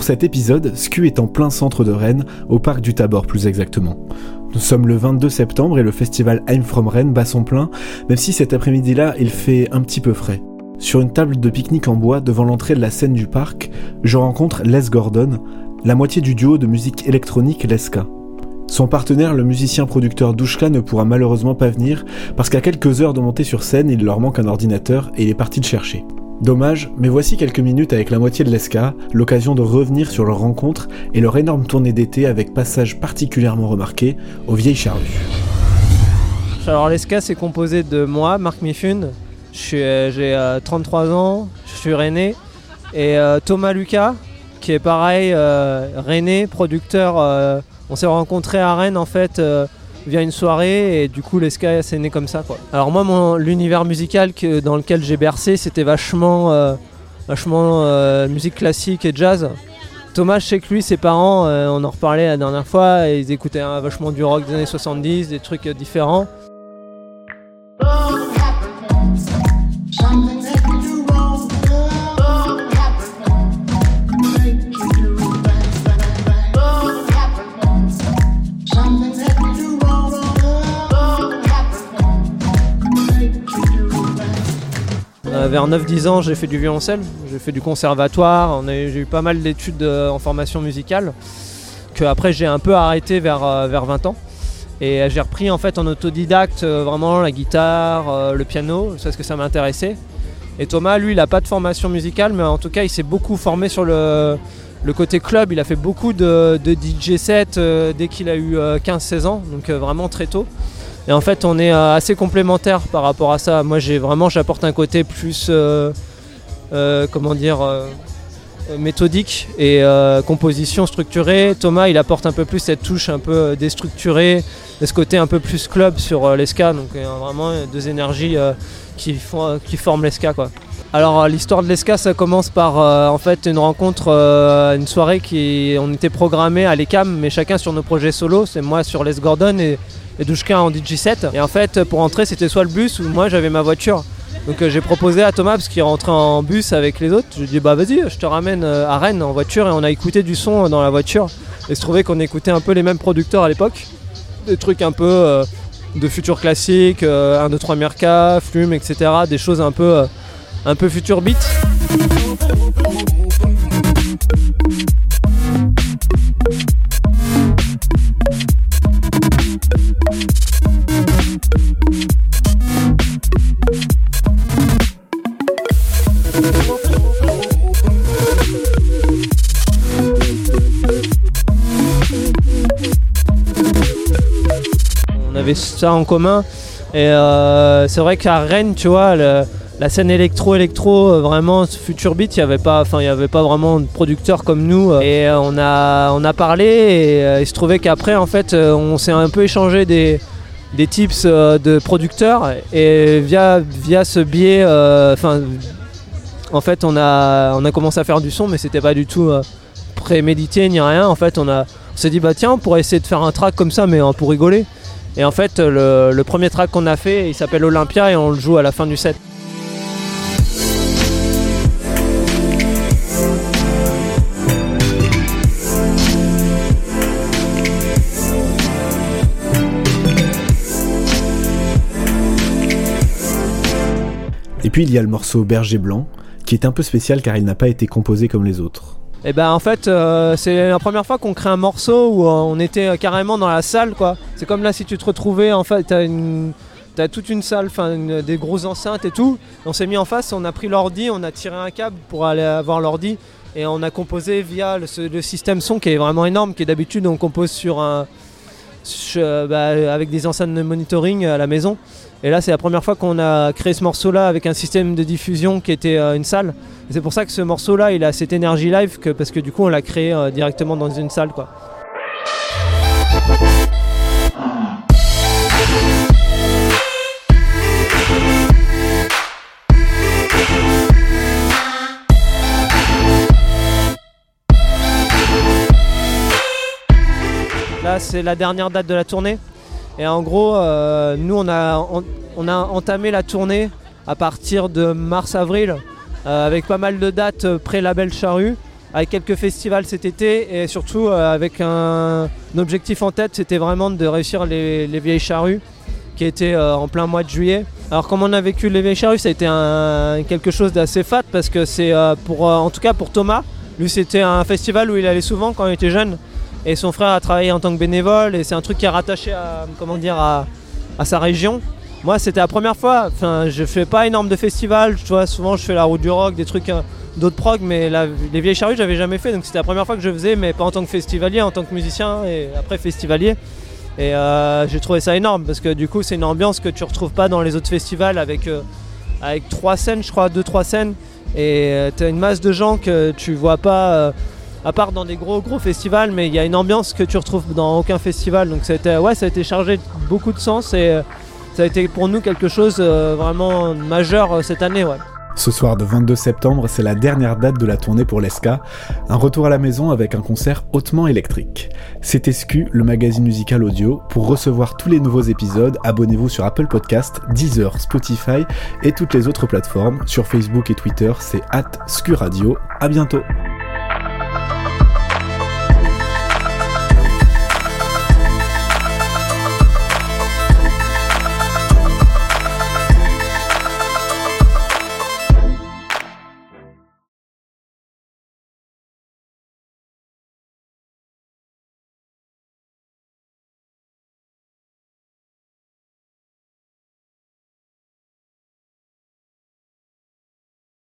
Pour cet épisode, SKU est en plein centre de Rennes, au parc du Tabor plus exactement. Nous sommes le 22 septembre et le festival I'm From Rennes bat son plein, même si cet après-midi-là il fait un petit peu frais. Sur une table de pique-nique en bois devant l'entrée de la scène du parc, je rencontre Les Gordon, la moitié du duo de musique électronique Leska. Son partenaire, le musicien-producteur Douchka, ne pourra malheureusement pas venir parce qu'à quelques heures de montée sur scène, il leur manque un ordinateur et il est parti le chercher. Dommage, mais voici quelques minutes avec la moitié de l'ESCA, l'occasion de revenir sur leur rencontre et leur énorme tournée d'été avec passage particulièrement remarqué aux Vieilles Charrues. Alors l'ESCA c'est composé de moi, Marc Mifune, j'ai 33 euh, ans, je suis René, et euh, Thomas Lucas, qui est pareil, euh, René, producteur. on s'est rencontrés à Rennes en fait via une soirée et du coup l'ESCA c'est né comme ça quoi. Alors moi l'univers musical que, dans lequel j'ai bercé c'était vachement, vachement musique classique et jazz. Thomas, je sais que lui, ses parents, on en reparlait la dernière fois, ils écoutaient vachement du rock des années 70, des trucs différents. Vers 9-10 ans, j'ai fait du violoncelle, j'ai fait du conservatoire, j'ai eu pas mal d'études euh, en formation musicale, que après j'ai un peu arrêté vers, euh, vers 20 ans. Et j'ai repris en fait en autodidacte euh, vraiment la guitare, le piano, c'est ce que ça m'intéressait. Et Thomas, lui, il n'a pas de formation musicale, mais en tout cas, il s'est beaucoup formé sur le, côté club. Il a fait beaucoup de, DJ sets dès qu'il a eu 15-16 ans, donc vraiment très tôt. Et en fait, on est euh, assez complémentaires par rapport à ça. Moi, j'ai vraiment, j'apporte un côté plus, euh, euh, comment dire, méthodique et composition structurée. Thomas, il apporte un peu plus cette touche un peu déstructurée, ce côté un peu plus club sur l'esca. Donc, vraiment deux énergies qui, forment l'esca. Alors l'histoire de l'esca ça commence par en fait une rencontre, une soirée qui on était programmé à l'ECAM mais chacun sur nos projets solo, c'est moi sur Les Gordon et et Douchka en DJ7. Et en fait, pour entrer, c'était soit le bus ou moi j'avais ma voiture. Donc euh, j'ai proposé à Thomas, parce qu'il rentrait en bus avec les autres, je lui ai dit bah vas-y, je te ramène euh, à Rennes en voiture et on a écouté du son dans la voiture. Et se trouvait qu'on écoutait un peu les mêmes producteurs à l'époque. Des trucs un peu euh, de futur classique, 1, 2, 3 Mirka, Flume, etc. Des choses un peu, un peu futur beat. Ça en commun. Et euh, c'est vrai qu'à Rennes, tu vois, la scène électro-électro, euh, vraiment future beat, il n'y avait pas, pas vraiment de producteurs comme nous. Et euh, on a, on a parlé et il se trouvait qu'après, en fait, on s'est un peu échangé des, des tips de producteurs et via, via ce biais, enfin, en fait, on a, on a commencé à faire du son, mais c'était pas du tout prémédité ni rien. En fait, on on s'est dit bah tiens, on pourrait essayer de faire un track comme ça, mais pour rigoler. Et en fait, le, premier track qu'on a fait, il s'appelle Olympia et on le joue à la fin du set. Et puis il y a le morceau Berger Blanc, qui est un peu spécial car il n'a pas été composé comme les autres. Et ben en fait euh, c'est la première fois qu'on crée un morceau où euh, on était euh, carrément dans la salle quoi. C'est comme là si tu te retrouvais en fait t'as une toute une salle, des grosses enceintes et tout. On s'est mis en face, on a pris l'ordi, on a tiré un câble pour aller avoir l'ordi et on a composé via le, système son qui est vraiment énorme, qui d'habitude on compose sur un, bah, avec des enceintes de monitoring à la maison. Et là, c'est la première fois qu'on a créé ce morceau-là avec un système de diffusion qui était euh, une salle. C'est pour ça que ce morceau-là, il a cette énergie live parce que du coup, on l'a créé euh, directement dans une salle, quoi. C'est la dernière date de la tournée. Et en gros, euh, nous, on a, entamé la tournée à partir de mars-avril euh, avec pas mal de dates pré-label Charrue. avec quelques festivals cet été et surtout avec un, objectif en tête, c'était vraiment de réussir les, vieilles charrues qui étaient en plein mois de juillet. Alors comme on a vécu les vieilles charrues, ça a été quelque chose d'assez fat parce que c'est pour, en tout cas pour Thomas, lui c'était un festival où il allait souvent quand il était jeune et son frère a travaillé en tant que bénévole et c'est un truc qui est rattaché à, comment dire, à, sa région. Moi, c'était la première fois. Enfin, je fais pas énorme de festivals. Tu vois, souvent, je fais la route du rock, des trucs euh, d'autres prog, mais les vieilles charrues, j'avais jamais fait. Donc, c'était la première fois que je faisais, mais pas en tant que festivalier, en tant que musicien et après festivalier. Et euh, j'ai trouvé ça énorme parce que du coup, c'est une ambiance que tu retrouves pas dans les autres festivals avec, euh, avec trois scènes, je crois, deux, trois scènes. Et tu as une masse de gens que tu vois pas à part dans des gros gros festivals, mais il y a une ambiance que tu retrouves dans aucun festival. Donc ça a été, ouais, ça a été chargé de beaucoup de sens et euh, ça a été pour nous quelque chose euh, vraiment majeur euh, cette année. Ce soir de 22 septembre, c'est la dernière date de la tournée pour l'ESCA, un retour à la maison avec un concert hautement électrique. C'est SQ, le magazine musical audio. Pour recevoir tous les nouveaux épisodes, abonnez-vous sur Apple Podcast, Deezer, Spotify et toutes les autres plateformes. Sur Facebook et Twitter, c'est at SQ Radio. À bientôt.